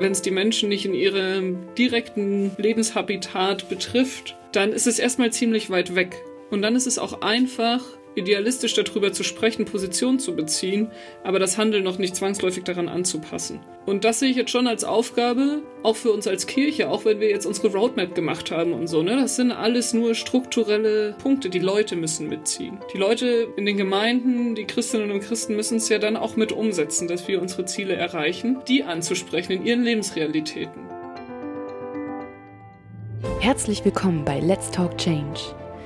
Wenn es die Menschen nicht in ihrem direkten Lebenshabitat betrifft, dann ist es erstmal ziemlich weit weg. Und dann ist es auch einfach, idealistisch darüber zu sprechen, Position zu beziehen, aber das Handeln noch nicht zwangsläufig daran anzupassen. Und das sehe ich jetzt schon als Aufgabe, auch für uns als Kirche, auch wenn wir jetzt unsere Roadmap gemacht haben und so. Ne? Das sind alles nur strukturelle Punkte. Die Leute müssen mitziehen. Die Leute in den Gemeinden, die Christinnen und Christen müssen es ja dann auch mit umsetzen, dass wir unsere Ziele erreichen, die anzusprechen in ihren Lebensrealitäten. Herzlich willkommen bei Let's Talk Change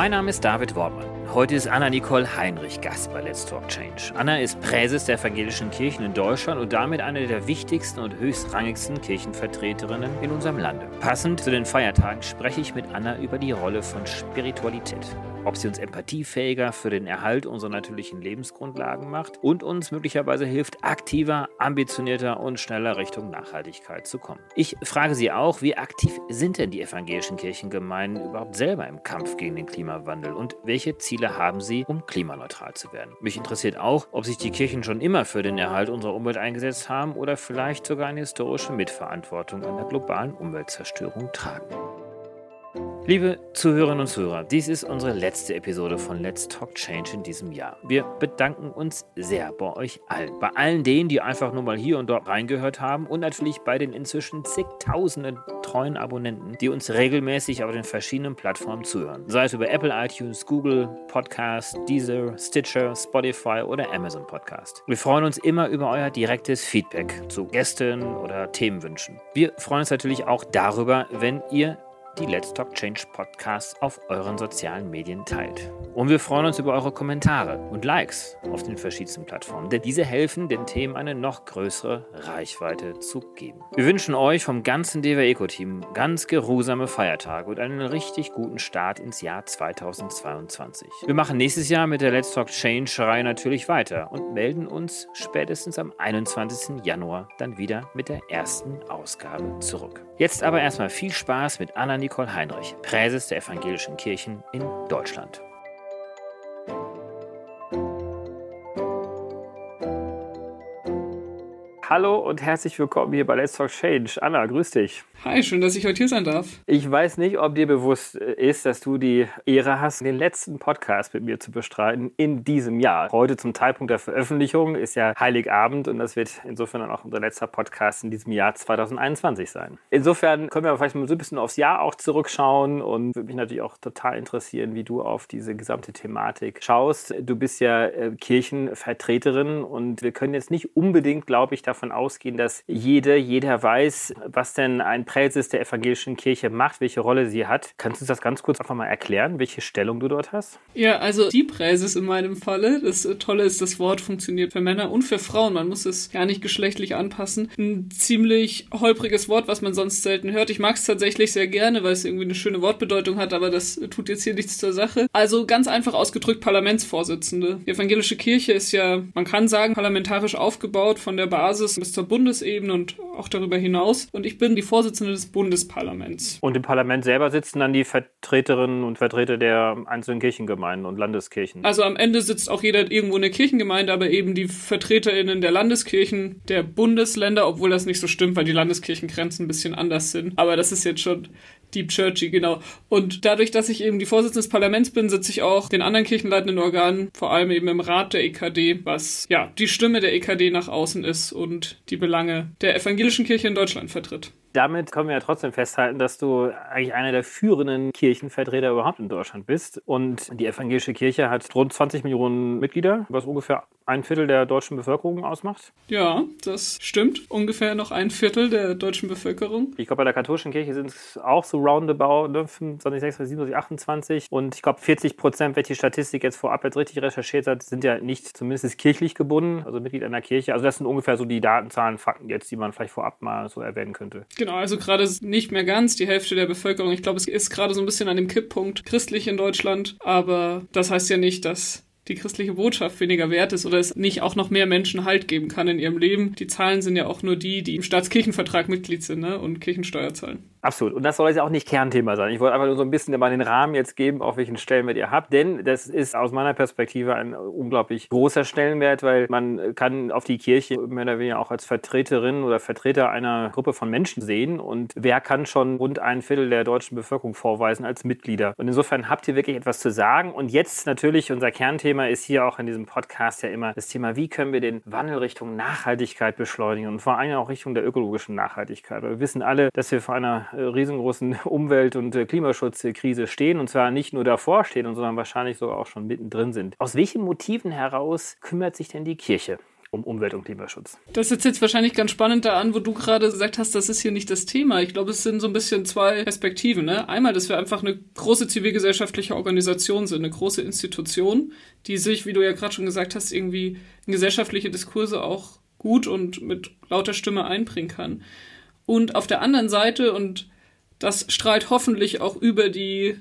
Mein Name ist David Wortmann. Heute ist Anna-Nicole Heinrich Gast bei Let's Talk Change. Anna ist Präses der evangelischen Kirchen in Deutschland und damit eine der wichtigsten und höchstrangigsten Kirchenvertreterinnen in unserem Lande. Passend zu den Feiertagen spreche ich mit Anna über die Rolle von Spiritualität ob sie uns empathiefähiger für den Erhalt unserer natürlichen Lebensgrundlagen macht und uns möglicherweise hilft, aktiver, ambitionierter und schneller Richtung Nachhaltigkeit zu kommen. Ich frage sie auch, wie aktiv sind denn die evangelischen Kirchengemeinden überhaupt selber im Kampf gegen den Klimawandel und welche Ziele haben sie, um klimaneutral zu werden? Mich interessiert auch, ob sich die Kirchen schon immer für den Erhalt unserer Umwelt eingesetzt haben oder vielleicht sogar eine historische Mitverantwortung an der globalen Umweltzerstörung tragen. Liebe Zuhörerinnen und Zuhörer, dies ist unsere letzte Episode von Let's Talk Change in diesem Jahr. Wir bedanken uns sehr bei euch allen. Bei allen denen, die einfach nur mal hier und dort reingehört haben und natürlich bei den inzwischen zigtausenden treuen Abonnenten, die uns regelmäßig auf den verschiedenen Plattformen zuhören. Sei es über Apple iTunes, Google Podcast, Deezer, Stitcher, Spotify oder Amazon Podcast. Wir freuen uns immer über euer direktes Feedback zu Gästen oder Themenwünschen. Wir freuen uns natürlich auch darüber, wenn ihr die Let's Talk Change Podcasts auf euren sozialen Medien teilt. Und wir freuen uns über eure Kommentare und Likes auf den verschiedensten Plattformen, denn diese helfen, den Themen eine noch größere Reichweite zu geben. Wir wünschen euch vom ganzen DW Eco Team ganz geruhsame Feiertage und einen richtig guten Start ins Jahr 2022. Wir machen nächstes Jahr mit der Let's Talk Change Reihe natürlich weiter und melden uns spätestens am 21. Januar dann wieder mit der ersten Ausgabe zurück. Jetzt aber erstmal viel Spaß mit Anna Nicole Heinrich, Präses der evangelischen Kirchen in Deutschland. Hallo und herzlich willkommen hier bei Let's Talk Change. Anna, grüß dich. Hi, schön, dass ich heute hier sein darf. Ich weiß nicht, ob dir bewusst äh, ist, dass du die Ehre hast, den letzten Podcast mit mir zu bestreiten in diesem Jahr. Heute zum Zeitpunkt der Veröffentlichung ist ja Heiligabend und das wird insofern dann auch unser letzter Podcast in diesem Jahr 2021 sein. Insofern können wir vielleicht mal so ein bisschen aufs Jahr auch zurückschauen und würde mich natürlich auch total interessieren, wie du auf diese gesamte Thematik schaust. Du bist ja äh, Kirchenvertreterin und wir können jetzt nicht unbedingt, glaube ich, davon ausgehen, dass jede, jeder weiß, was denn ein Präses der evangelischen Kirche macht, welche Rolle sie hat. Kannst du das ganz kurz einfach mal erklären, welche Stellung du dort hast? Ja, also die Präses in meinem Falle. Das Tolle ist, das Wort funktioniert für Männer und für Frauen. Man muss es gar nicht geschlechtlich anpassen. Ein ziemlich holpriges Wort, was man sonst selten hört. Ich mag es tatsächlich sehr gerne, weil es irgendwie eine schöne Wortbedeutung hat, aber das tut jetzt hier nichts zur Sache. Also ganz einfach ausgedrückt Parlamentsvorsitzende. Die evangelische Kirche ist ja, man kann sagen, parlamentarisch aufgebaut von der Basis bis zur Bundesebene und auch darüber hinaus. Und ich bin die Vorsitzende Vorsitzende des Bundesparlaments. Und im Parlament selber sitzen dann die Vertreterinnen und Vertreter der einzelnen Kirchengemeinden und Landeskirchen. Also am Ende sitzt auch jeder irgendwo in der Kirchengemeinde, aber eben die VertreterInnen der Landeskirchen, der Bundesländer, obwohl das nicht so stimmt, weil die Landeskirchengrenzen ein bisschen anders sind. Aber das ist jetzt schon Deep Churchy, genau. Und dadurch, dass ich eben die Vorsitzende des Parlaments bin, sitze ich auch den anderen kirchenleitenden Organen, vor allem eben im Rat der EKD, was ja die Stimme der EKD nach außen ist und die Belange der evangelischen Kirche in Deutschland vertritt damit können wir ja trotzdem festhalten, dass du eigentlich einer der führenden Kirchenvertreter überhaupt in Deutschland bist. Und die evangelische Kirche hat rund 20 Millionen Mitglieder, was ungefähr ein Viertel der deutschen Bevölkerung ausmacht. Ja, das stimmt. Ungefähr noch ein Viertel der deutschen Bevölkerung. Ich glaube, bei der katholischen Kirche sind es auch so roundabout ne, 25, 26, 27, 28. Und ich glaube, 40 Prozent, welche Statistik jetzt vorab jetzt richtig recherchiert hat, sind ja nicht zumindest kirchlich gebunden, also Mitglied einer Kirche. Also das sind ungefähr so die Datenzahlen, Fakten jetzt, die man vielleicht vorab mal so erwähnen könnte. Genau, also gerade nicht mehr ganz die Hälfte der Bevölkerung. Ich glaube, es ist gerade so ein bisschen an dem Kipppunkt christlich in Deutschland. Aber das heißt ja nicht, dass die christliche Botschaft weniger wert ist oder es nicht auch noch mehr Menschen Halt geben kann in ihrem Leben. Die Zahlen sind ja auch nur die, die im Staatskirchenvertrag Mitglied sind ne? und Kirchensteuer zahlen. Absolut. Und das soll jetzt auch nicht Kernthema sein. Ich wollte einfach nur so ein bisschen mal den Rahmen jetzt geben, auf welchen Stellenwert ihr habt. Denn das ist aus meiner Perspektive ein unglaublich großer Stellenwert, weil man kann auf die Kirche mehr oder weniger auch als Vertreterin oder Vertreter einer Gruppe von Menschen sehen. Und wer kann schon rund ein Viertel der deutschen Bevölkerung vorweisen als Mitglieder? Und insofern habt ihr wirklich etwas zu sagen. Und jetzt natürlich unser Kernthema ist hier auch in diesem Podcast ja immer das Thema, wie können wir den Wandel Richtung Nachhaltigkeit beschleunigen und vor allem auch Richtung der ökologischen Nachhaltigkeit. Wir wissen alle, dass wir vor einer riesengroßen Umwelt- und äh, Klimaschutzkrise stehen und zwar nicht nur davor stehen, sondern wahrscheinlich sogar auch schon mittendrin sind. Aus welchen Motiven heraus kümmert sich denn die Kirche? um Umwelt- und Klimaschutz. Das ist jetzt wahrscheinlich ganz spannend da an, wo du gerade gesagt hast, das ist hier nicht das Thema. Ich glaube, es sind so ein bisschen zwei Perspektiven. Ne? Einmal, dass wir einfach eine große zivilgesellschaftliche Organisation sind, eine große Institution, die sich, wie du ja gerade schon gesagt hast, irgendwie in gesellschaftliche Diskurse auch gut und mit lauter Stimme einbringen kann. Und auf der anderen Seite, und das strahlt hoffentlich auch über die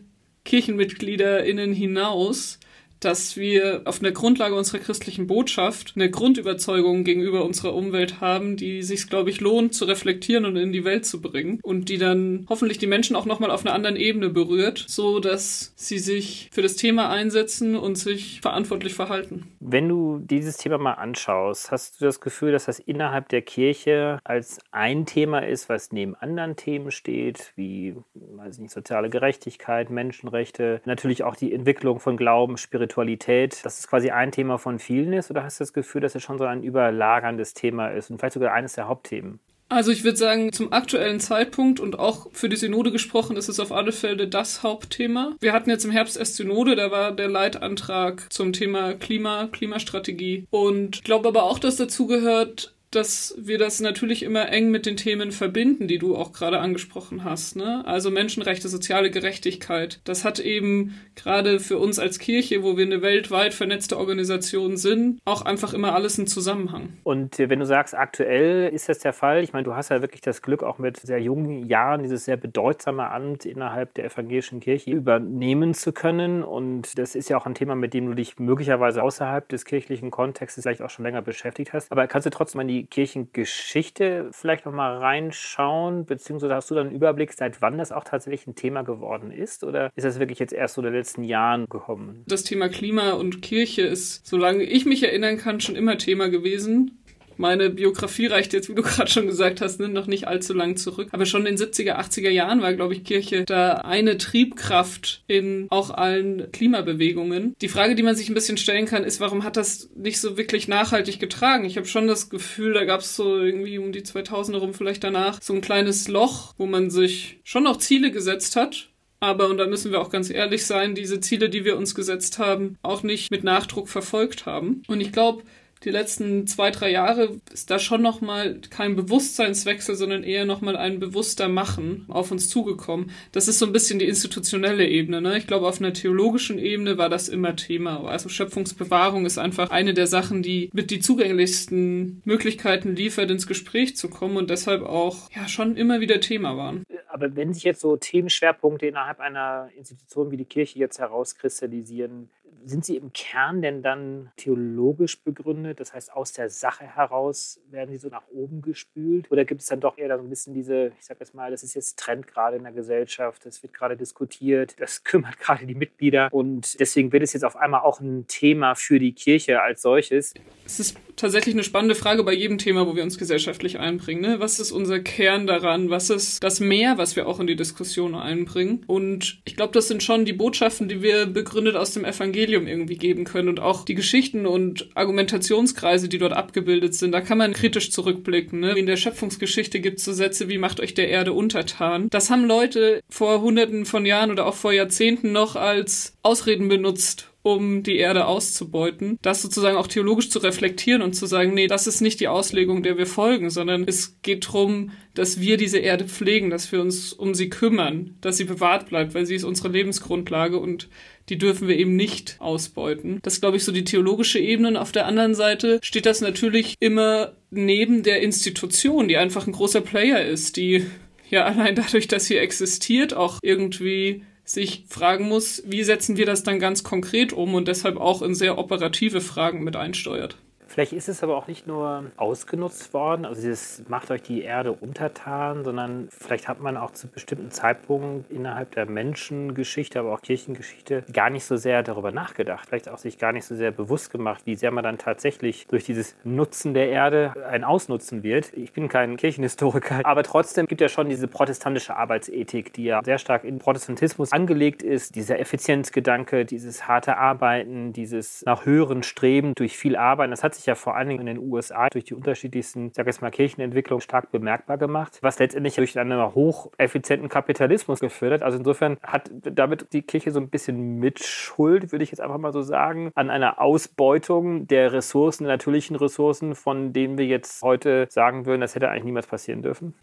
KirchenmitgliederInnen hinaus, dass wir auf der Grundlage unserer christlichen Botschaft eine Grundüberzeugung gegenüber unserer Umwelt haben, die sich, glaube ich, lohnt zu reflektieren und in die Welt zu bringen und die dann hoffentlich die Menschen auch nochmal auf einer anderen Ebene berührt, so dass sie sich für das Thema einsetzen und sich verantwortlich verhalten. Wenn du dieses Thema mal anschaust, hast du das Gefühl, dass das innerhalb der Kirche als ein Thema ist, was neben anderen Themen steht, wie weiß nicht, soziale Gerechtigkeit, Menschenrechte, natürlich auch die Entwicklung von Glauben, Spiritualität, Spiritualität, dass es quasi ein Thema von vielen ist? Oder hast du das Gefühl, dass es schon so ein überlagerndes Thema ist und vielleicht sogar eines der Hauptthemen? Also ich würde sagen, zum aktuellen Zeitpunkt und auch für die Synode gesprochen, ist es auf alle Fälle das Hauptthema. Wir hatten jetzt im Herbst erst Synode, da war der Leitantrag zum Thema Klima, Klimastrategie. Und ich glaube aber auch, dass dazu gehört, dass wir das natürlich immer eng mit den Themen verbinden, die du auch gerade angesprochen hast. Ne? Also Menschenrechte, soziale Gerechtigkeit. Das hat eben gerade für uns als Kirche, wo wir eine weltweit vernetzte Organisation sind, auch einfach immer alles einen Zusammenhang. Und wenn du sagst, aktuell ist das der Fall, ich meine, du hast ja wirklich das Glück, auch mit sehr jungen Jahren dieses sehr bedeutsame Amt innerhalb der evangelischen Kirche übernehmen zu können. Und das ist ja auch ein Thema, mit dem du dich möglicherweise außerhalb des kirchlichen Kontextes vielleicht auch schon länger beschäftigt hast. Aber kannst du trotzdem mal die Kirchengeschichte vielleicht noch mal reinschauen? Beziehungsweise hast du dann einen Überblick, seit wann das auch tatsächlich ein Thema geworden ist? Oder ist das wirklich jetzt erst so in den letzten Jahren gekommen? Das Thema Klima und Kirche ist, solange ich mich erinnern kann, schon immer Thema gewesen. Meine Biografie reicht jetzt, wie du gerade schon gesagt hast, ne, noch nicht allzu lang zurück. Aber schon in den 70er, 80er Jahren war, glaube ich, Kirche da eine Triebkraft in auch allen Klimabewegungen. Die Frage, die man sich ein bisschen stellen kann, ist, warum hat das nicht so wirklich nachhaltig getragen? Ich habe schon das Gefühl, da gab es so irgendwie um die 2000er rum vielleicht danach so ein kleines Loch, wo man sich schon noch Ziele gesetzt hat, aber, und da müssen wir auch ganz ehrlich sein, diese Ziele, die wir uns gesetzt haben, auch nicht mit Nachdruck verfolgt haben. Und ich glaube, die letzten zwei, drei Jahre ist da schon nochmal kein Bewusstseinswechsel, sondern eher nochmal ein bewusster Machen auf uns zugekommen. Das ist so ein bisschen die institutionelle Ebene. Ne? Ich glaube, auf einer theologischen Ebene war das immer Thema. Also Schöpfungsbewahrung ist einfach eine der Sachen, die mit die zugänglichsten Möglichkeiten liefert, ins Gespräch zu kommen und deshalb auch ja schon immer wieder Thema waren. Aber wenn sich jetzt so Themenschwerpunkte innerhalb einer Institution wie die Kirche jetzt herauskristallisieren, sind sie im Kern denn dann theologisch begründet? Das heißt, aus der Sache heraus werden sie so nach oben gespült? Oder gibt es dann doch eher so ein bisschen diese, ich sage jetzt mal, das ist jetzt Trend gerade in der Gesellschaft, das wird gerade diskutiert, das kümmert gerade die Mitglieder und deswegen wird es jetzt auf einmal auch ein Thema für die Kirche als solches? Es ist tatsächlich eine spannende Frage bei jedem Thema, wo wir uns gesellschaftlich einbringen. Ne? Was ist unser Kern daran? Was ist das Mehr, was wir auch in die Diskussion einbringen? Und ich glaube, das sind schon die Botschaften, die wir begründet aus dem Evangelium irgendwie geben können und auch die Geschichten und Argumentationskreise, die dort abgebildet sind. Da kann man kritisch zurückblicken. Ne? In der Schöpfungsgeschichte gibt es so Sätze wie macht euch der Erde untertan. Das haben Leute vor hunderten von Jahren oder auch vor Jahrzehnten noch als Ausreden benutzt um die Erde auszubeuten, das sozusagen auch theologisch zu reflektieren und zu sagen, nee, das ist nicht die Auslegung, der wir folgen, sondern es geht darum, dass wir diese Erde pflegen, dass wir uns um sie kümmern, dass sie bewahrt bleibt, weil sie ist unsere Lebensgrundlage und die dürfen wir eben nicht ausbeuten. Das ist, glaube ich, so die theologische Ebene. Und auf der anderen Seite steht das natürlich immer neben der Institution, die einfach ein großer Player ist, die ja allein dadurch, dass sie existiert, auch irgendwie sich fragen muss, wie setzen wir das dann ganz konkret um und deshalb auch in sehr operative Fragen mit einsteuert. Vielleicht ist es aber auch nicht nur ausgenutzt worden, also dieses macht euch die Erde untertan, sondern vielleicht hat man auch zu bestimmten Zeitpunkten innerhalb der Menschengeschichte, aber auch Kirchengeschichte gar nicht so sehr darüber nachgedacht, vielleicht auch sich gar nicht so sehr bewusst gemacht, wie sehr man dann tatsächlich durch dieses Nutzen der Erde ein Ausnutzen wird. Ich bin kein Kirchenhistoriker, aber trotzdem gibt ja schon diese protestantische Arbeitsethik, die ja sehr stark in Protestantismus angelegt ist, dieser Effizienzgedanke, dieses harte Arbeiten, dieses nach höheren Streben durch viel Arbeiten, das hat sich ja vor allen Dingen in den USA durch die unterschiedlichsten, sag ich mal, Kirchenentwicklungen stark bemerkbar gemacht, was letztendlich durch einen hocheffizienten Kapitalismus gefördert. Also insofern hat damit die Kirche so ein bisschen Mitschuld, würde ich jetzt einfach mal so sagen, an einer Ausbeutung der Ressourcen, der natürlichen Ressourcen, von denen wir jetzt heute sagen würden, das hätte eigentlich niemals passieren dürfen.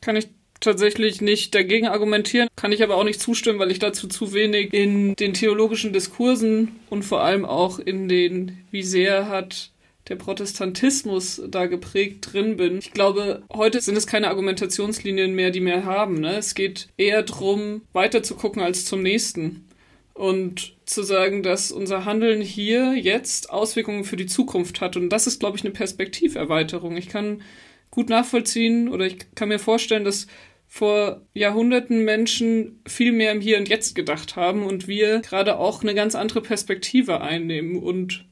Kann ich tatsächlich nicht dagegen argumentieren, kann ich aber auch nicht zustimmen, weil ich dazu zu wenig in den theologischen Diskursen und vor allem auch in den, wie sehr hat der Protestantismus da geprägt drin bin. Ich glaube, heute sind es keine Argumentationslinien mehr, die wir haben. Ne? Es geht eher darum, weiter zu gucken als zum nächsten. Und zu sagen, dass unser Handeln hier jetzt Auswirkungen für die Zukunft hat. Und das ist, glaube ich, eine Perspektiverweiterung. Ich kann gut nachvollziehen oder ich kann mir vorstellen, dass vor Jahrhunderten Menschen viel mehr im Hier und Jetzt gedacht haben und wir gerade auch eine ganz andere Perspektive einnehmen und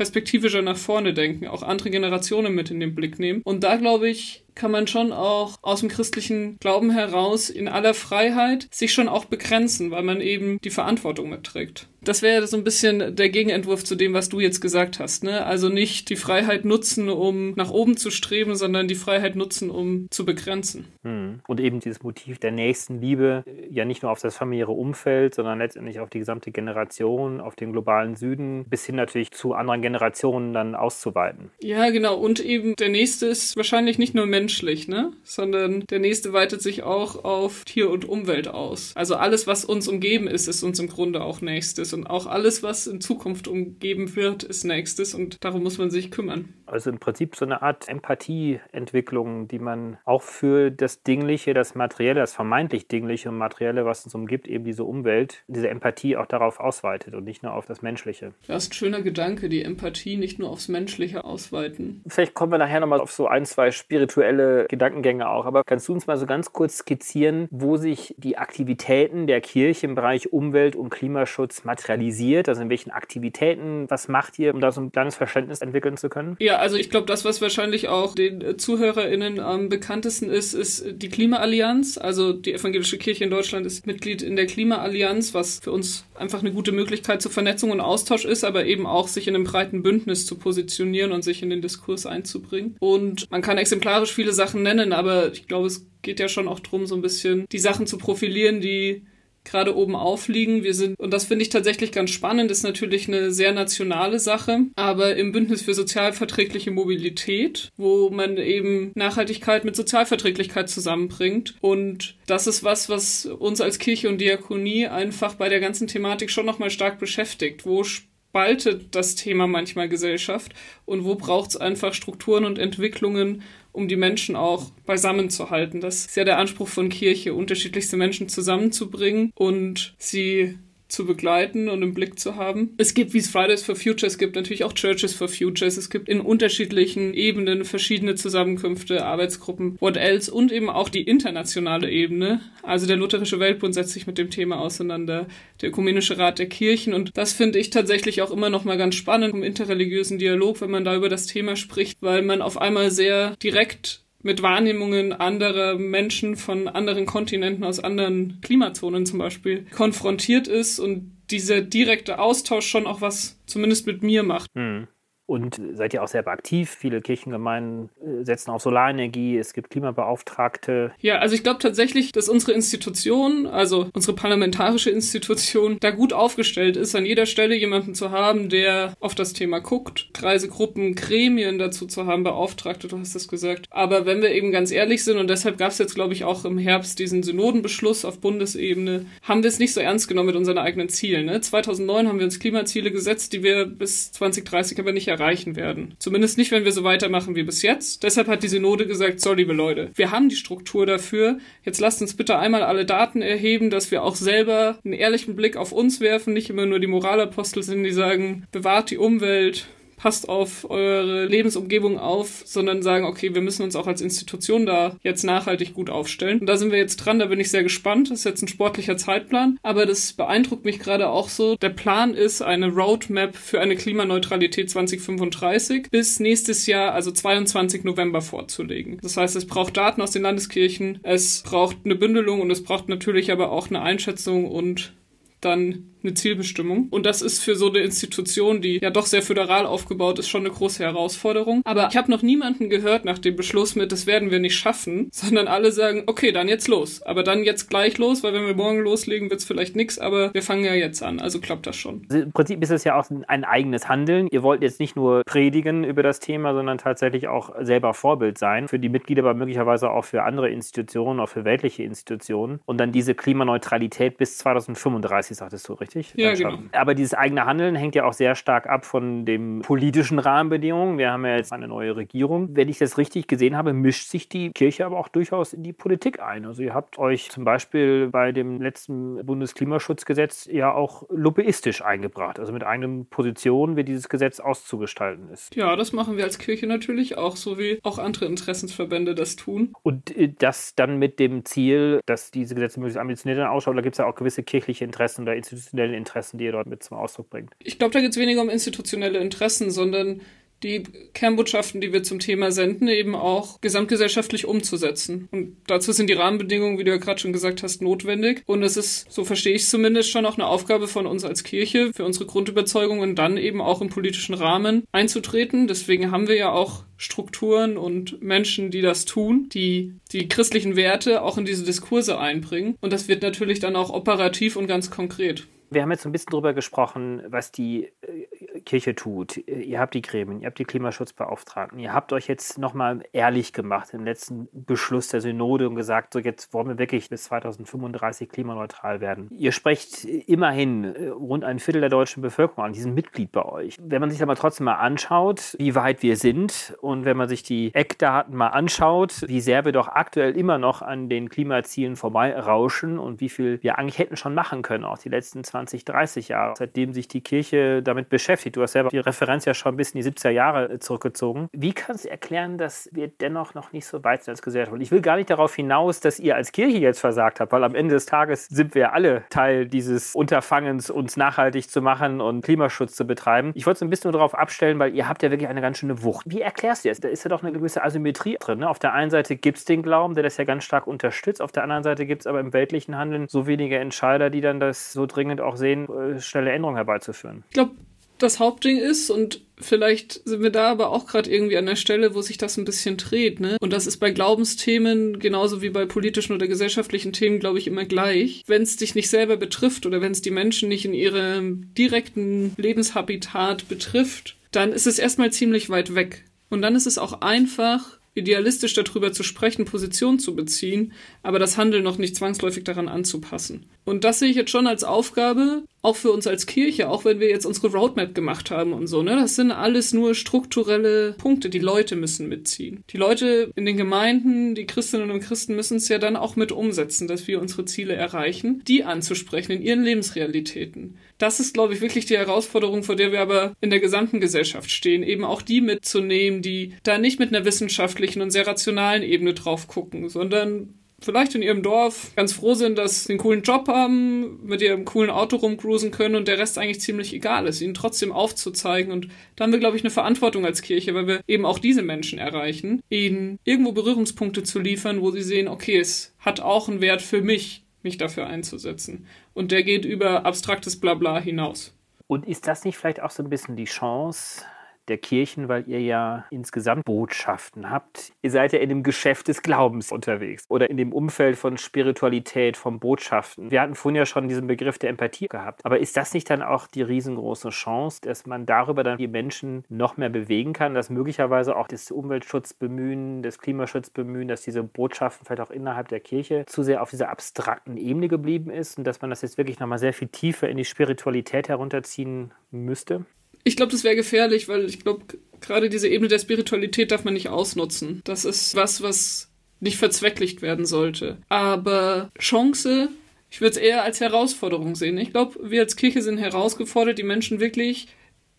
perspektivischer nach vorne denken, auch andere Generationen mit in den Blick nehmen. Und da glaube ich, kann man schon auch aus dem christlichen Glauben heraus in aller Freiheit sich schon auch begrenzen, weil man eben die Verantwortung mitträgt. Das wäre so ein bisschen der Gegenentwurf zu dem, was du jetzt gesagt hast. Ne? Also nicht die Freiheit nutzen, um nach oben zu streben, sondern die Freiheit nutzen, um zu begrenzen. Hm. Und eben dieses Motiv der Nächstenliebe ja nicht nur auf das familiäre Umfeld, sondern letztendlich auf die gesamte Generation, auf den globalen Süden, bis hin natürlich zu anderen Generationen dann auszuweiten. Ja, genau. Und eben der nächste ist wahrscheinlich nicht nur Mensch menschlich, ne? Sondern der nächste weitet sich auch auf Tier und Umwelt aus. Also alles, was uns umgeben ist, ist uns im Grunde auch nächstes. Und auch alles, was in Zukunft umgeben wird, ist nächstes. Und darum muss man sich kümmern. Also im Prinzip so eine Art Empathieentwicklung, die man auch für das Dingliche, das Materielle, das vermeintlich Dingliche und Materielle, was uns umgibt, eben diese Umwelt, diese Empathie auch darauf ausweitet und nicht nur auf das Menschliche. Das ist ein schöner Gedanke, die Empathie nicht nur aufs Menschliche ausweiten. Vielleicht kommen wir nachher nochmal auf so ein, zwei spirituelle spirituelle Gedankengänge auch. Aber kannst du uns mal so ganz kurz skizzieren, wo sich die Aktivitäten der Kirche im Bereich Umwelt- und Klimaschutz materialisiert? Also in welchen Aktivitäten, was macht ihr, um da so ein kleines Verständnis entwickeln zu können? Ja, also ich glaube, das, was wahrscheinlich auch den ZuhörerInnen am bekanntesten ist, ist die Klimaallianz. Also die evangelische Kirche in Deutschland ist Mitglied in der Klimaallianz, was für uns einfach eine gute Möglichkeit zur Vernetzung und Austausch ist, aber eben auch sich in einem breiten Bündnis zu positionieren und sich in den Diskurs einzubringen. Und man kann exemplarisch viele Sachen nennen, aber ich glaube, es geht ja schon auch darum, so ein bisschen die Sachen zu profilieren, die gerade oben aufliegen. Wir sind, und das finde ich tatsächlich ganz spannend, ist natürlich eine sehr nationale Sache, aber im Bündnis für sozialverträgliche Mobilität, wo man eben Nachhaltigkeit mit Sozialverträglichkeit zusammenbringt. Und das ist was, was uns als Kirche und Diakonie einfach bei der ganzen Thematik schon nochmal stark beschäftigt. Wo spaltet das Thema manchmal Gesellschaft und wo braucht es einfach Strukturen und Entwicklungen, um die Menschen auch beisammen zu halten. Das ist ja der Anspruch von Kirche, unterschiedlichste Menschen zusammenzubringen und sie zu begleiten und im Blick zu haben. Es gibt, wie es Fridays for Future, es gibt natürlich auch Churches for Futures, es gibt in unterschiedlichen Ebenen verschiedene Zusammenkünfte, Arbeitsgruppen, what else und eben auch die internationale Ebene. Also der Lutherische Weltbund setzt sich mit dem Thema auseinander, der Ökumenische Rat der Kirchen und das finde ich tatsächlich auch immer noch mal ganz spannend im interreligiösen Dialog, wenn man da über das Thema spricht, weil man auf einmal sehr direkt mit Wahrnehmungen anderer Menschen von anderen Kontinenten aus anderen Klimazonen zum Beispiel konfrontiert ist und dieser direkte Austausch schon auch was zumindest mit mir macht. Hm und seid ihr auch selber aktiv. Viele Kirchengemeinden äh, setzen auf Solarenergie, es gibt Klimabeauftragte. Ja, also ich glaube tatsächlich, dass unsere Institution, also unsere parlamentarische Institution, da gut aufgestellt ist, an jeder Stelle jemanden zu haben, der auf das Thema guckt, Kreisegruppen, Gremien dazu zu haben, Beauftragte, du hast das gesagt. Aber wenn wir eben ganz ehrlich sind, und deshalb gab es jetzt, glaube ich, auch im Herbst diesen Synodenbeschluss auf Bundesebene, haben wir es nicht so ernst genommen mit unseren eigenen Zielen. Ne? 2009 haben wir uns Klimaziele gesetzt, die wir bis 2030 aber nicht erreichen erreichen werden. Zumindest nicht, wenn wir so weitermachen wie bis jetzt. Deshalb hat die Synode gesagt, so liebe Leute, wir haben die Struktur dafür. Jetzt lasst uns bitte einmal alle Daten erheben, dass wir auch selber einen ehrlichen Blick auf uns werfen, nicht immer nur die Moralapostel sind, die sagen, bewahrt die Umwelt, passt auf eure Lebensumgebung auf, sondern sagen, okay, wir müssen uns auch als Institution da jetzt nachhaltig gut aufstellen. Und da sind wir jetzt dran, da bin ich sehr gespannt. Das ist jetzt ein sportlicher Zeitplan, aber das beeindruckt mich gerade auch so. Der Plan ist eine Roadmap für eine Klimaneutralität 2035 bis nächstes Jahr, also 22 November vorzulegen. Das heißt, es braucht Daten aus den Landeskirchen, es braucht eine Bündelung und es braucht natürlich aber auch eine Einschätzung und dann eine Zielbestimmung. Und das ist für so eine Institution, die ja doch sehr föderal aufgebaut ist, schon eine große Herausforderung. Aber ich habe noch niemanden gehört nach dem Beschluss mit, das werden wir nicht schaffen, sondern alle sagen, okay, dann jetzt los. Aber dann jetzt gleich los, weil wenn wir morgen loslegen, wird es vielleicht nichts, aber wir fangen ja jetzt an. Also klappt das schon. Also Im Prinzip ist es ja auch ein eigenes Handeln. Ihr wollt jetzt nicht nur predigen über das Thema, sondern tatsächlich auch selber Vorbild sein für die Mitglieder, aber möglicherweise auch für andere Institutionen, auch für weltliche Institutionen. Und dann diese Klimaneutralität bis 2035, sagtest du richtig richtig? Ja, genau. Aber dieses eigene Handeln hängt ja auch sehr stark ab von den politischen Rahmenbedingungen. Wir haben ja jetzt eine neue Regierung. Wenn ich das richtig gesehen habe, mischt sich die Kirche aber auch durchaus in die Politik ein. Also ihr habt euch zum Beispiel bei dem letzten Bundesklimaschutzgesetz ja auch lobbyistisch eingebracht, also mit eigenen Positionen, wie dieses Gesetz auszugestalten ist. Ja, das machen wir als Kirche natürlich auch, so wie auch andere Interessensverbände das tun. Und äh, das dann mit dem Ziel, dass diese Gesetze möglichst ambitioniert ausschauen, da gibt es ja auch gewisse kirchliche Interessen oder institutionelle institutionellen Interessen, die ihr dort mit zum Ausdruck bringt? Ich glaube, da geht es weniger um institutionelle Interessen, sondern die Kernbotschaften, die wir zum Thema senden, eben auch gesamtgesellschaftlich umzusetzen. Und dazu sind die Rahmenbedingungen, wie du ja gerade schon gesagt hast, notwendig. Und es ist, so verstehe ich es zumindest, schon auch eine Aufgabe von uns als Kirche, für unsere Grundüberzeugungen dann eben auch im politischen Rahmen einzutreten. Deswegen haben wir ja auch Strukturen und Menschen, die das tun, die die christlichen Werte auch in diese Diskurse einbringen. Und das wird natürlich dann auch operativ und ganz konkret. Wir haben jetzt ein bisschen darüber gesprochen, was die äh, Kirche tut. Ihr habt die Gremien, ihr habt die Klimaschutzbeauftragten. Ihr habt euch jetzt nochmal ehrlich gemacht im letzten Beschluss der Synode und gesagt, so jetzt wollen wir wirklich bis 2035 klimaneutral werden. Ihr sprecht immerhin äh, rund ein Viertel der deutschen Bevölkerung an, die sind Mitglied bei euch. Wenn man sich aber trotzdem mal anschaut, wie weit wir sind und wenn man sich die Eckdaten mal anschaut, wie sehr wir doch aktuell immer noch an den Klimazielen vorbeirauschen und wie viel wir eigentlich hätten schon machen können, auch die letzten 20 20, 30 Jahre, seitdem sich die Kirche damit beschäftigt. Du hast selber die Referenz ja schon bis in die 70er Jahre zurückgezogen. Wie kannst du erklären, dass wir dennoch noch nicht so weit sind als Gesellschaft? Und ich will gar nicht darauf hinaus, dass ihr als Kirche jetzt versagt habt, weil am Ende des Tages sind wir alle Teil dieses Unterfangens, uns nachhaltig zu machen und Klimaschutz zu betreiben. Ich wollte es ein bisschen nur darauf abstellen, weil ihr habt ja wirklich eine ganz schöne Wucht. Wie erklärst du das? Da ist ja doch eine gewisse Asymmetrie drin. Ne? Auf der einen Seite gibt es den Glauben, der das ja ganz stark unterstützt. Auf der anderen Seite gibt es aber im weltlichen Handeln so wenige Entscheider, die dann das so dringend auch auch sehen, äh, schnelle Änderungen herbeizuführen. Ich glaube, das Hauptding ist, und vielleicht sind wir da aber auch gerade irgendwie an der Stelle, wo sich das ein bisschen dreht, ne? Und das ist bei Glaubensthemen genauso wie bei politischen oder gesellschaftlichen Themen, glaube ich, immer gleich. Wenn es dich nicht selber betrifft oder wenn es die Menschen nicht in ihrem direkten Lebenshabitat betrifft, dann ist es erstmal ziemlich weit weg. Und dann ist es auch einfach, idealistisch darüber zu sprechen, Position zu beziehen, aber das Handeln noch nicht zwangsläufig daran anzupassen. Und das sehe ich jetzt schon als Aufgabe, auch für uns als Kirche, auch wenn wir jetzt unsere Roadmap gemacht haben und so, ne? Das sind alles nur strukturelle Punkte. Die Leute müssen mitziehen. Die Leute in den Gemeinden, die Christinnen und Christen müssen es ja dann auch mit umsetzen, dass wir unsere Ziele erreichen, die anzusprechen in ihren Lebensrealitäten. Das ist, glaube ich, wirklich die Herausforderung, vor der wir aber in der gesamten Gesellschaft stehen, eben auch die mitzunehmen, die da nicht mit einer wissenschaftlichen und sehr rationalen Ebene drauf gucken, sondern vielleicht in ihrem Dorf ganz froh sind, dass sie einen coolen Job haben, mit ihrem coolen Auto rumcruisen können und der Rest eigentlich ziemlich egal ist, ihnen trotzdem aufzuzeigen. Und da haben wir, glaube ich, eine Verantwortung als Kirche, weil wir eben auch diese Menschen erreichen, ihnen irgendwo Berührungspunkte zu liefern, wo sie sehen, okay, es hat auch einen Wert für mich, mich dafür einzusetzen. Und der geht über abstraktes Blabla hinaus. Und ist das nicht vielleicht auch so ein bisschen die Chance, der Kirchen, weil ihr ja insgesamt Botschaften habt. Ihr seid ja in dem Geschäft des Glaubens unterwegs oder in dem Umfeld von Spiritualität, von Botschaften. Wir hatten vorhin ja schon diesen Begriff der Empathie gehabt. Aber ist das nicht dann auch die riesengroße Chance, dass man darüber dann die Menschen noch mehr bewegen kann, dass möglicherweise auch das Umweltschutzbemühen, das Klimaschutzbemühen, dass diese Botschaften vielleicht auch innerhalb der Kirche zu sehr auf dieser abstrakten Ebene geblieben ist und dass man das jetzt wirklich nochmal sehr viel tiefer in die Spiritualität herunterziehen müsste? Ich glaube, das wäre gefährlich, weil ich glaube, gerade diese Ebene der Spiritualität darf man nicht ausnutzen. Das ist was, was nicht verzwecklicht werden sollte. Aber Chance, ich würde es eher als Herausforderung sehen. Ich glaube, wir als Kirche sind herausgefordert, die Menschen wirklich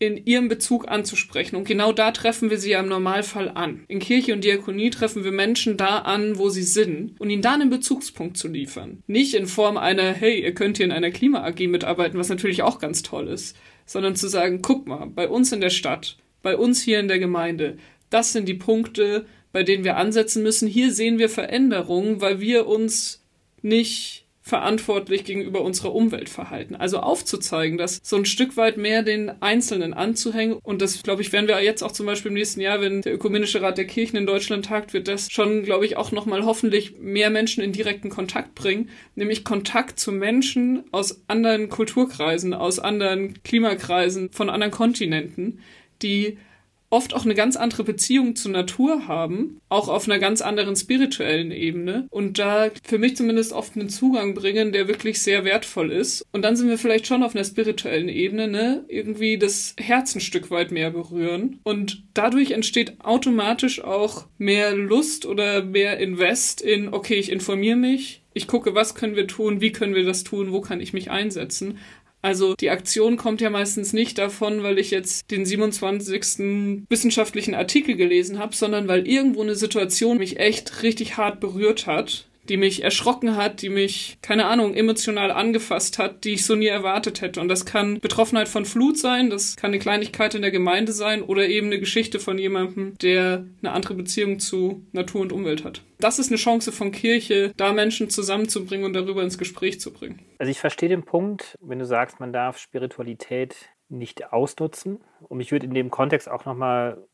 in ihrem Bezug anzusprechen. Und genau da treffen wir sie ja im Normalfall an. In Kirche und Diakonie treffen wir Menschen da an, wo sie sind und ihnen da einen Bezugspunkt zu liefern. Nicht in Form einer, hey, ihr könnt hier in einer Klima-AG mitarbeiten, was natürlich auch ganz toll ist, sondern zu sagen, guck mal, bei uns in der Stadt, bei uns hier in der Gemeinde, das sind die Punkte, bei denen wir ansetzen müssen. Hier sehen wir Veränderungen, weil wir uns nicht verantwortlich gegenüber unserer Umwelt verhalten. Also aufzuzeigen, dass so ein Stück weit mehr den Einzelnen anzuhängen. Und das, glaube ich, werden wir jetzt auch zum Beispiel im nächsten Jahr, wenn der Ökumenische Rat der Kirchen in Deutschland tagt, wird das schon, glaube ich, auch nochmal hoffentlich mehr Menschen in direkten Kontakt bringen. Nämlich Kontakt zu Menschen aus anderen Kulturkreisen, aus anderen Klimakreisen, von anderen Kontinenten, die oft auch eine ganz andere Beziehung zur Natur haben, auch auf einer ganz anderen spirituellen Ebene und da für mich zumindest oft einen Zugang bringen, der wirklich sehr wertvoll ist. Und dann sind wir vielleicht schon auf einer spirituellen Ebene, ne, irgendwie das Herz ein Stück weit mehr berühren und dadurch entsteht automatisch auch mehr Lust oder mehr Invest in, okay, ich informiere mich, ich gucke, was können wir tun, wie können wir das tun, wo kann ich mich einsetzen, also die Aktion kommt ja meistens nicht davon, weil ich jetzt den 27. wissenschaftlichen Artikel gelesen habe, sondern weil irgendwo eine Situation mich echt richtig hart berührt hat die mich erschrocken hat, die mich, keine Ahnung, emotional angefasst hat, die ich so nie erwartet hätte. Und das kann Betroffenheit von Flut sein, das kann eine Kleinigkeit in der Gemeinde sein oder eben eine Geschichte von jemandem, der eine andere Beziehung zu Natur und Umwelt hat. Das ist eine Chance von Kirche, da Menschen zusammenzubringen und darüber ins Gespräch zu bringen. Also ich verstehe den Punkt, wenn du sagst, man darf Spiritualität nicht ausnutzen. Und mich würde in dem Kontext auch nochmal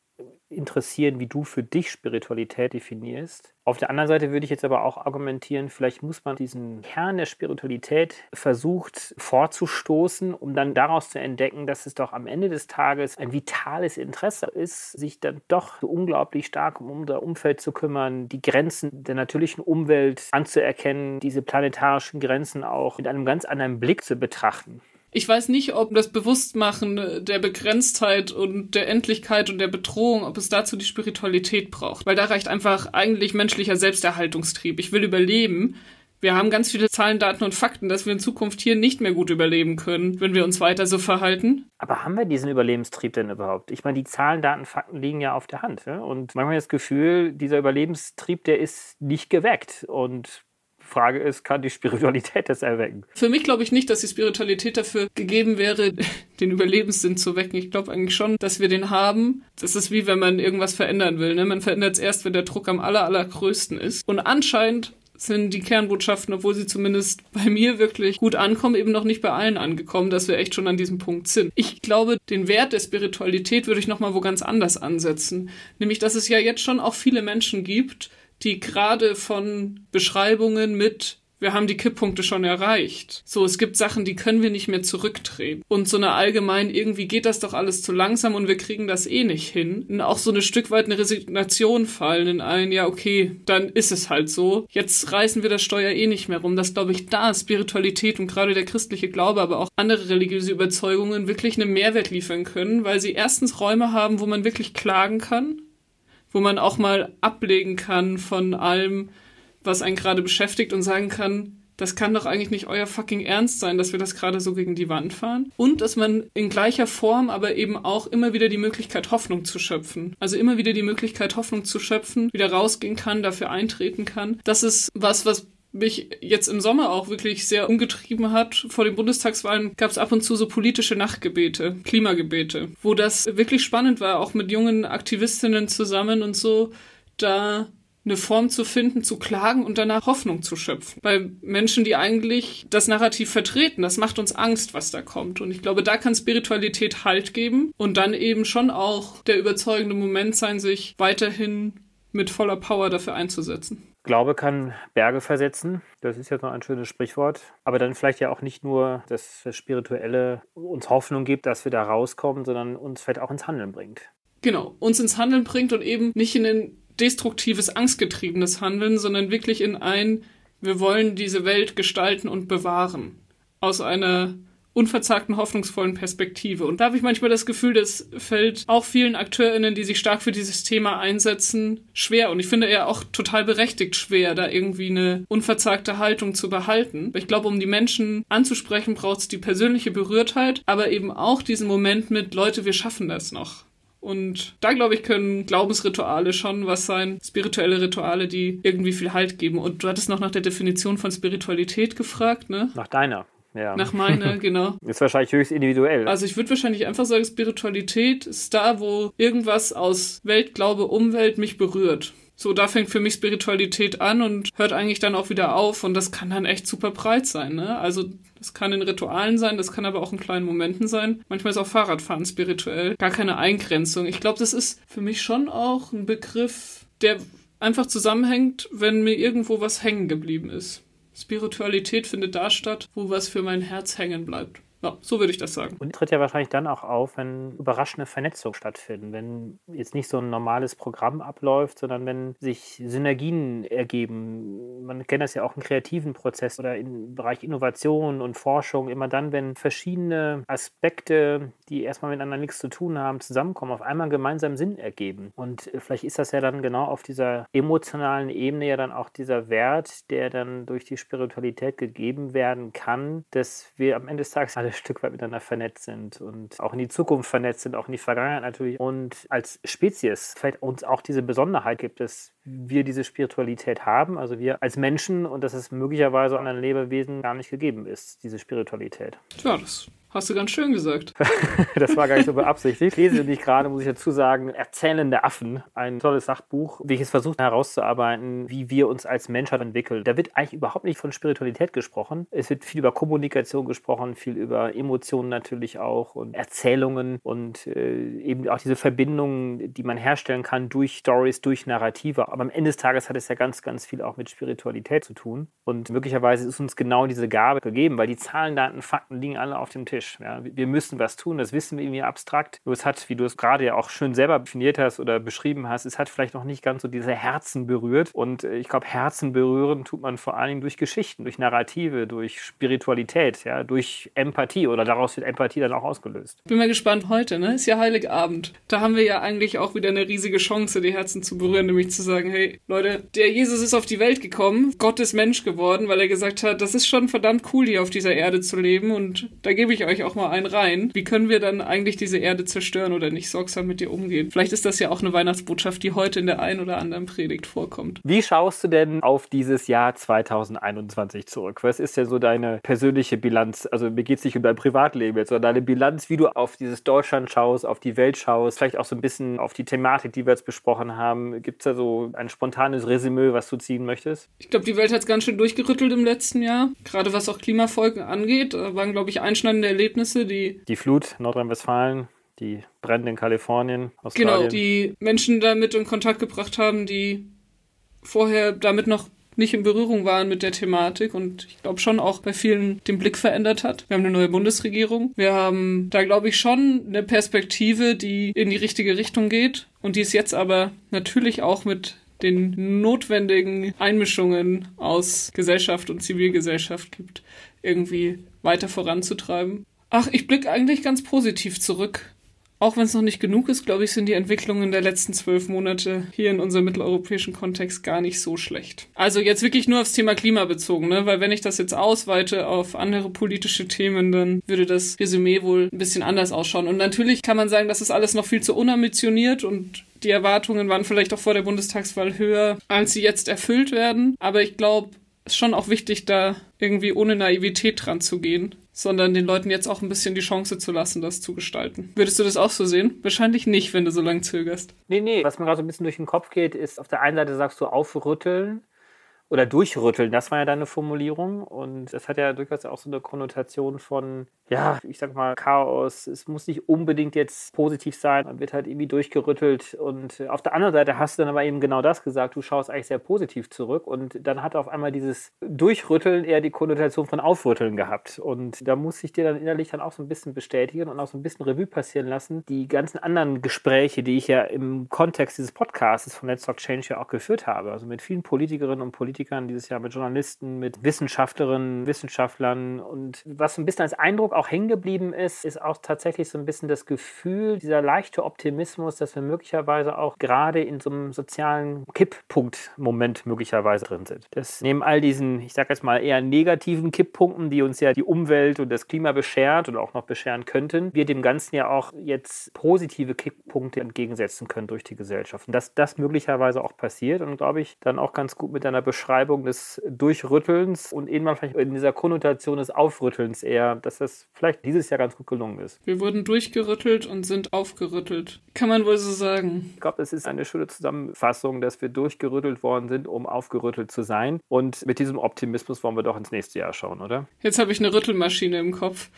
interessieren, wie du für dich Spiritualität definierst. Auf der anderen Seite würde ich jetzt aber auch argumentieren, vielleicht muss man diesen Kern der Spiritualität versucht vorzustoßen, um dann daraus zu entdecken, dass es doch am Ende des Tages ein vitales Interesse ist, sich dann doch so unglaublich stark um unser Umfeld zu kümmern, die Grenzen der natürlichen Umwelt anzuerkennen, diese planetarischen Grenzen auch mit einem ganz anderen Blick zu betrachten. Ich weiß nicht, ob das Bewusstmachen der Begrenztheit und der Endlichkeit und der Bedrohung, ob es dazu die Spiritualität braucht. Weil da reicht einfach eigentlich menschlicher Selbsterhaltungstrieb. Ich will überleben. Wir haben ganz viele Zahlen, Daten und Fakten, dass wir in Zukunft hier nicht mehr gut überleben können, wenn wir uns weiter so verhalten. Aber haben wir diesen Überlebenstrieb denn überhaupt? Ich meine, die Zahlen, Daten, Fakten liegen ja auf der Hand. Ja? Und manchmal das Gefühl, dieser Überlebenstrieb, der ist nicht geweckt. Und Frage ist, kann die Spiritualität das erwecken? Für mich glaube ich nicht, dass die Spiritualität dafür gegeben wäre, den Überlebenssinn zu wecken. Ich glaube eigentlich schon, dass wir den haben. Das ist wie wenn man irgendwas verändern will. Ne? Man verändert es erst, wenn der Druck am aller, allergrößten ist. Und anscheinend sind die Kernbotschaften, obwohl sie zumindest bei mir wirklich gut ankommen, eben noch nicht bei allen angekommen, dass wir echt schon an diesem Punkt sind. Ich glaube, den Wert der Spiritualität würde ich nochmal wo ganz anders ansetzen. Nämlich, dass es ja jetzt schon auch viele Menschen gibt, die gerade von Beschreibungen mit wir haben die Kipppunkte schon erreicht. So, es gibt Sachen, die können wir nicht mehr zurückdrehen. Und so eine allgemein, irgendwie geht das doch alles zu langsam und wir kriegen das eh nicht hin. Und auch so ein Stück weit eine Resignation fallen in ein, ja, okay, dann ist es halt so. Jetzt reißen wir das Steuer eh nicht mehr rum. Das glaube ich, da Spiritualität und gerade der christliche Glaube, aber auch andere religiöse Überzeugungen wirklich einen Mehrwert liefern können, weil sie erstens Räume haben, wo man wirklich klagen kann wo man auch mal ablegen kann von allem, was einen gerade beschäftigt und sagen kann, das kann doch eigentlich nicht euer fucking Ernst sein, dass wir das gerade so gegen die Wand fahren. Und dass man in gleicher Form aber eben auch immer wieder die Möglichkeit, Hoffnung zu schöpfen. Also immer wieder die Möglichkeit, Hoffnung zu schöpfen, wieder rausgehen kann, dafür eintreten kann. Das ist was, was mich jetzt im Sommer auch wirklich sehr umgetrieben hat. Vor den Bundestagswahlen gab es ab und zu so politische Nachtgebete, Klimagebete, wo das wirklich spannend war, auch mit jungen Aktivistinnen zusammen und so, da eine Form zu finden, zu klagen und danach Hoffnung zu schöpfen. Bei Menschen, die eigentlich das Narrativ vertreten, das macht uns Angst, was da kommt. Und ich glaube, da kann Spiritualität Halt geben und dann eben schon auch der überzeugende Moment sein, sich weiterhin mit voller Power dafür einzusetzen. Glaube kann Berge versetzen. Das ist ja noch ein schönes Sprichwort. Aber dann vielleicht ja auch nicht nur, dass das Spirituelle uns Hoffnung gibt, dass wir da rauskommen, sondern uns vielleicht auch ins Handeln bringt. Genau, uns ins Handeln bringt und eben nicht in ein destruktives, angstgetriebenes Handeln, sondern wirklich in ein, wir wollen diese Welt gestalten und bewahren. Aus einer unverzagten, hoffnungsvollen Perspektive. Und da habe ich manchmal das Gefühl, das fällt auch vielen AkteurInnen, die sich stark für dieses Thema einsetzen, schwer. Und ich finde eher auch total berechtigt schwer, da irgendwie eine unverzagte Haltung zu behalten. Ich glaube, um die Menschen anzusprechen, braucht es die persönliche Berührtheit, aber eben auch diesen Moment mit, Leute, wir schaffen das noch. Und da, glaube ich, können Glaubensrituale schon was sein, spirituelle Rituale, die irgendwie viel Halt geben. Und du hattest noch nach der Definition von Spiritualität gefragt, ne? Nach deiner. Ja. Nach meiner, genau. Ist wahrscheinlich höchst individuell. Also ich würde wahrscheinlich einfach sagen, Spiritualität ist da, wo irgendwas aus Welt, Glaube, Umwelt mich berührt. So, da fängt für mich Spiritualität an und hört eigentlich dann auch wieder auf und das kann dann echt super breit sein, ne? Also, das kann in Ritualen sein, das kann aber auch in kleinen Momenten sein. Manchmal ist auch Fahrradfahren spirituell. Gar keine Eingrenzung. Ich glaube, das ist für mich schon auch ein Begriff, der einfach zusammenhängt, wenn mir irgendwo was hängen geblieben ist. Spiritualität findet da statt, wo was für mein Herz hängen bleibt. Ja, so würde ich das sagen. Und tritt ja wahrscheinlich dann auch auf, wenn überraschende Vernetzungen stattfinden, wenn jetzt nicht so ein normales Programm abläuft, sondern wenn sich Synergien ergeben. Man kennt das ja auch im kreativen Prozess oder im Bereich Innovation und Forschung. Immer dann, wenn verschiedene Aspekte, die erstmal miteinander nichts zu tun haben, zusammenkommen, auf einmal gemeinsam Sinn ergeben. Und vielleicht ist das ja dann genau auf dieser emotionalen Ebene ja dann auch dieser Wert, der dann durch die Spiritualität gegeben werden kann, dass wir am Ende des Tages alle Stück weit miteinander vernetzt sind und auch in die Zukunft vernetzt sind, auch in die Vergangenheit natürlich. Und als Spezies vielleicht uns auch diese Besonderheit gibt, dass wir diese Spiritualität haben, also wir als Menschen und dass es möglicherweise anderen Lebewesen gar nicht gegeben ist, diese Spiritualität. Tja, das Hast du ganz schön gesagt. das war gar nicht so beabsichtigt. Ich lese nämlich gerade, muss ich dazu sagen, Erzählende Affen, ein tolles Sachbuch, welches versucht herauszuarbeiten, wie wir uns als Menschheit entwickeln. Da wird eigentlich überhaupt nicht von Spiritualität gesprochen. Es wird viel über Kommunikation gesprochen, viel über Emotionen natürlich auch und Erzählungen und äh, eben auch diese Verbindungen, die man herstellen kann durch Stories, durch Narrative. Aber am Ende des Tages hat es ja ganz, ganz viel auch mit Spiritualität zu tun. Und möglicherweise ist uns genau diese Gabe gegeben, weil die Zahlen, Daten, Fakten liegen alle auf dem Tisch. Tisch. Ja. Wir müssen was tun, das wissen wir irgendwie abstrakt. Nur es hat, wie du es gerade ja auch schön selber definiert hast oder beschrieben hast, es hat vielleicht noch nicht ganz so diese Herzen berührt. Und äh, ich glaube, Herzen berühren tut man vor allen Dingen durch Geschichten, durch Narrative, durch Spiritualität, ja, durch Empathie oder daraus wird Empathie dann auch ausgelöst. Bin mal gespannt heute, ne? Ist ja Heiligabend. Da haben wir ja eigentlich auch wieder eine riesige Chance, die Herzen zu berühren, nämlich zu sagen, hey, Leute, der Jesus ist auf die Welt gekommen, Gott ist Mensch geworden, weil er gesagt hat, das ist schon verdammt cool, hier auf dieser Erde zu leben und da gebe ich euch auch mal einen rein. Wie können wir dann eigentlich diese Erde zerstören oder nicht sorgsam mit ihr umgehen? Vielleicht ist das ja auch eine Weihnachtsbotschaft, die heute in der einen oder anderen Predigt vorkommt. Wie schaust du denn auf dieses Jahr 2021 zurück? Was ist denn so deine persönliche Bilanz? Also mir geht es nicht um dein Privatleben jetzt, sondern deine Bilanz, wie du auf dieses Deutschland schaust, auf die Welt schaust, vielleicht auch so ein bisschen auf die Thematik, die wir jetzt besprochen haben. Gibt es da so ein spontanes Resümee, was du ziehen möchtest? Ich glaube, die Welt hat es ganz schön durchgerüttelt im letzten Jahr. Gerade was auch Klimafolgen angeht, da waren, glaube ich, einschneidende Erlebnisse, die. Die Flut Nordrhein-Westfalen, die Brände in Kalifornien, Australien. Genau, die Menschen damit in Kontakt gebracht haben, die vorher damit noch nicht in Berührung waren mit der Thematik und ich glaube schon auch bei vielen den Blick verändert hat. Wir haben eine neue Bundesregierung. Wir haben da, glaube ich, schon eine Perspektive, die in die richtige Richtung geht und die es jetzt aber natürlich auch mit den notwendigen Einmischungen aus Gesellschaft und Zivilgesellschaft gibt, irgendwie weiter voranzutreiben. Ach, ich blicke eigentlich ganz positiv zurück. Auch wenn es noch nicht genug ist, glaube ich, sind die Entwicklungen der letzten zwölf Monate hier in unserem mitteleuropäischen Kontext gar nicht so schlecht. Also jetzt wirklich nur aufs Thema Klima bezogen, ne? weil wenn ich das jetzt ausweite auf andere politische Themen, dann würde das Resümee wohl ein bisschen anders ausschauen. Und natürlich kann man sagen, das ist alles noch viel zu unambitioniert und die Erwartungen waren vielleicht auch vor der Bundestagswahl höher, als sie jetzt erfüllt werden. Aber ich glaube, ist schon auch wichtig, da irgendwie ohne Naivität dran zu gehen sondern den Leuten jetzt auch ein bisschen die Chance zu lassen, das zu gestalten. Würdest du das auch so sehen? Wahrscheinlich nicht, wenn du so lange zögerst. Nee, nee. Was mir gerade so ein bisschen durch den Kopf geht, ist auf der einen Seite sagst du aufrütteln oder durchrütteln, das war ja deine Formulierung. Und das hat ja durchaus auch so eine Konnotation von, ja, ich sag mal, Chaos. Es muss nicht unbedingt jetzt positiv sein, man wird halt irgendwie durchgerüttelt. Und auf der anderen Seite hast du dann aber eben genau das gesagt, du schaust eigentlich sehr positiv zurück. Und dann hat auf einmal dieses Durchrütteln eher die Konnotation von Aufrütteln gehabt. Und da muss ich dir dann innerlich dann auch so ein bisschen bestätigen und auch so ein bisschen Revue passieren lassen, die ganzen anderen Gespräche, die ich ja im Kontext dieses Podcasts von Let's Talk Change ja auch geführt habe, also mit vielen Politikerinnen und Politikern Politikern dieses Jahr, mit Journalisten, mit Wissenschaftlerinnen, Wissenschaftlern. Und was ein bisschen als Eindruck auch hängen geblieben ist, ist auch tatsächlich so ein bisschen das Gefühl, dieser leichte Optimismus, dass wir möglicherweise auch gerade in so einem sozialen Kipppunkt-Moment möglicherweise drin sind. Das neben all diesen, ich sage jetzt mal eher negativen Kipppunkten, die uns ja die Umwelt und das Klima beschert oder auch noch bescheren könnten, wir dem Ganzen ja auch jetzt positive Kipppunkte entgegensetzen können durch die Gesellschaft. Und dass das möglicherweise auch passiert und glaube ich dann auch ganz gut mit einer Beschreibung des Durchrüttelns und irgendwann vielleicht in dieser Konnotation des Aufrüttelns eher, dass das vielleicht dieses Jahr ganz gut gelungen ist. Wir wurden durchgerüttelt und sind aufgerüttelt. Kann man wohl so sagen. Ich glaube, das ist eine schöne Zusammenfassung, dass wir durchgerüttelt worden sind, um aufgerüttelt zu sein. Und mit diesem Optimismus wollen wir doch ins nächste Jahr schauen, oder? Jetzt habe ich eine Rüttelmaschine im Kopf.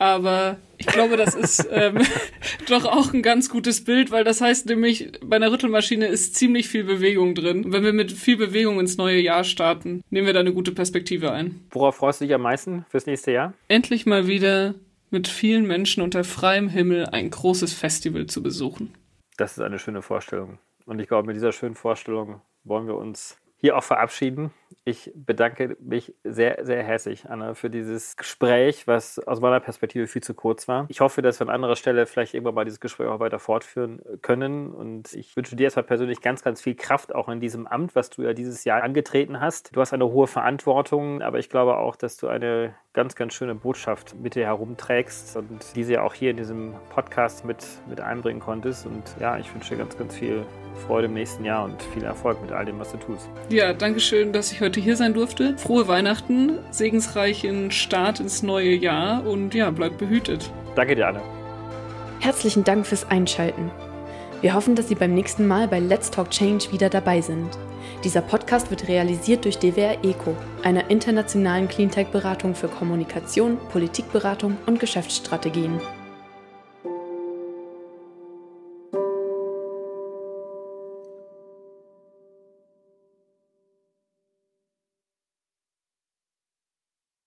Aber ich glaube, das ist ähm, doch auch ein ganz gutes Bild, weil das heißt nämlich, bei einer Rüttelmaschine ist ziemlich viel Bewegung drin. Und wenn wir mit viel Bewegung ins neue Jahr starten, nehmen wir da eine gute Perspektive ein. Worauf freust du dich am meisten fürs nächste Jahr? Endlich mal wieder mit vielen Menschen unter freiem Himmel ein großes Festival zu besuchen. Das ist eine schöne Vorstellung. Und ich glaube, mit dieser schönen Vorstellung wollen wir uns hier auch verabschieden. Ich bedanke mich sehr, sehr herzlich, Anna, für dieses Gespräch, was aus meiner Perspektive viel zu kurz war. Ich hoffe, dass wir an anderer Stelle vielleicht irgendwann mal dieses Gespräch auch weiter fortführen können. Und ich wünsche dir erstmal persönlich ganz, ganz viel Kraft auch in diesem Amt, was du ja dieses Jahr angetreten hast. Du hast eine hohe Verantwortung, aber ich glaube auch, dass du eine ganz, ganz schöne Botschaft mit dir herumträgst und diese ja auch hier in diesem Podcast mit, mit einbringen konntest. Und ja, ich wünsche dir ganz, ganz viel Freude im nächsten Jahr und viel Erfolg mit all dem, was du tust. Ja, danke schön, dass ich heute hier sein durfte. Frohe Weihnachten, segensreichen Start ins neue Jahr und ja, bleib behütet. Danke dir, Anne. Herzlichen Dank fürs Einschalten. Wir hoffen, dass Sie beim nächsten Mal bei Let's Talk Change wieder dabei sind. Dieser Podcast wird realisiert durch DWR ECO, einer internationalen Cleantech-Beratung für Kommunikation, Politikberatung und Geschäftsstrategien.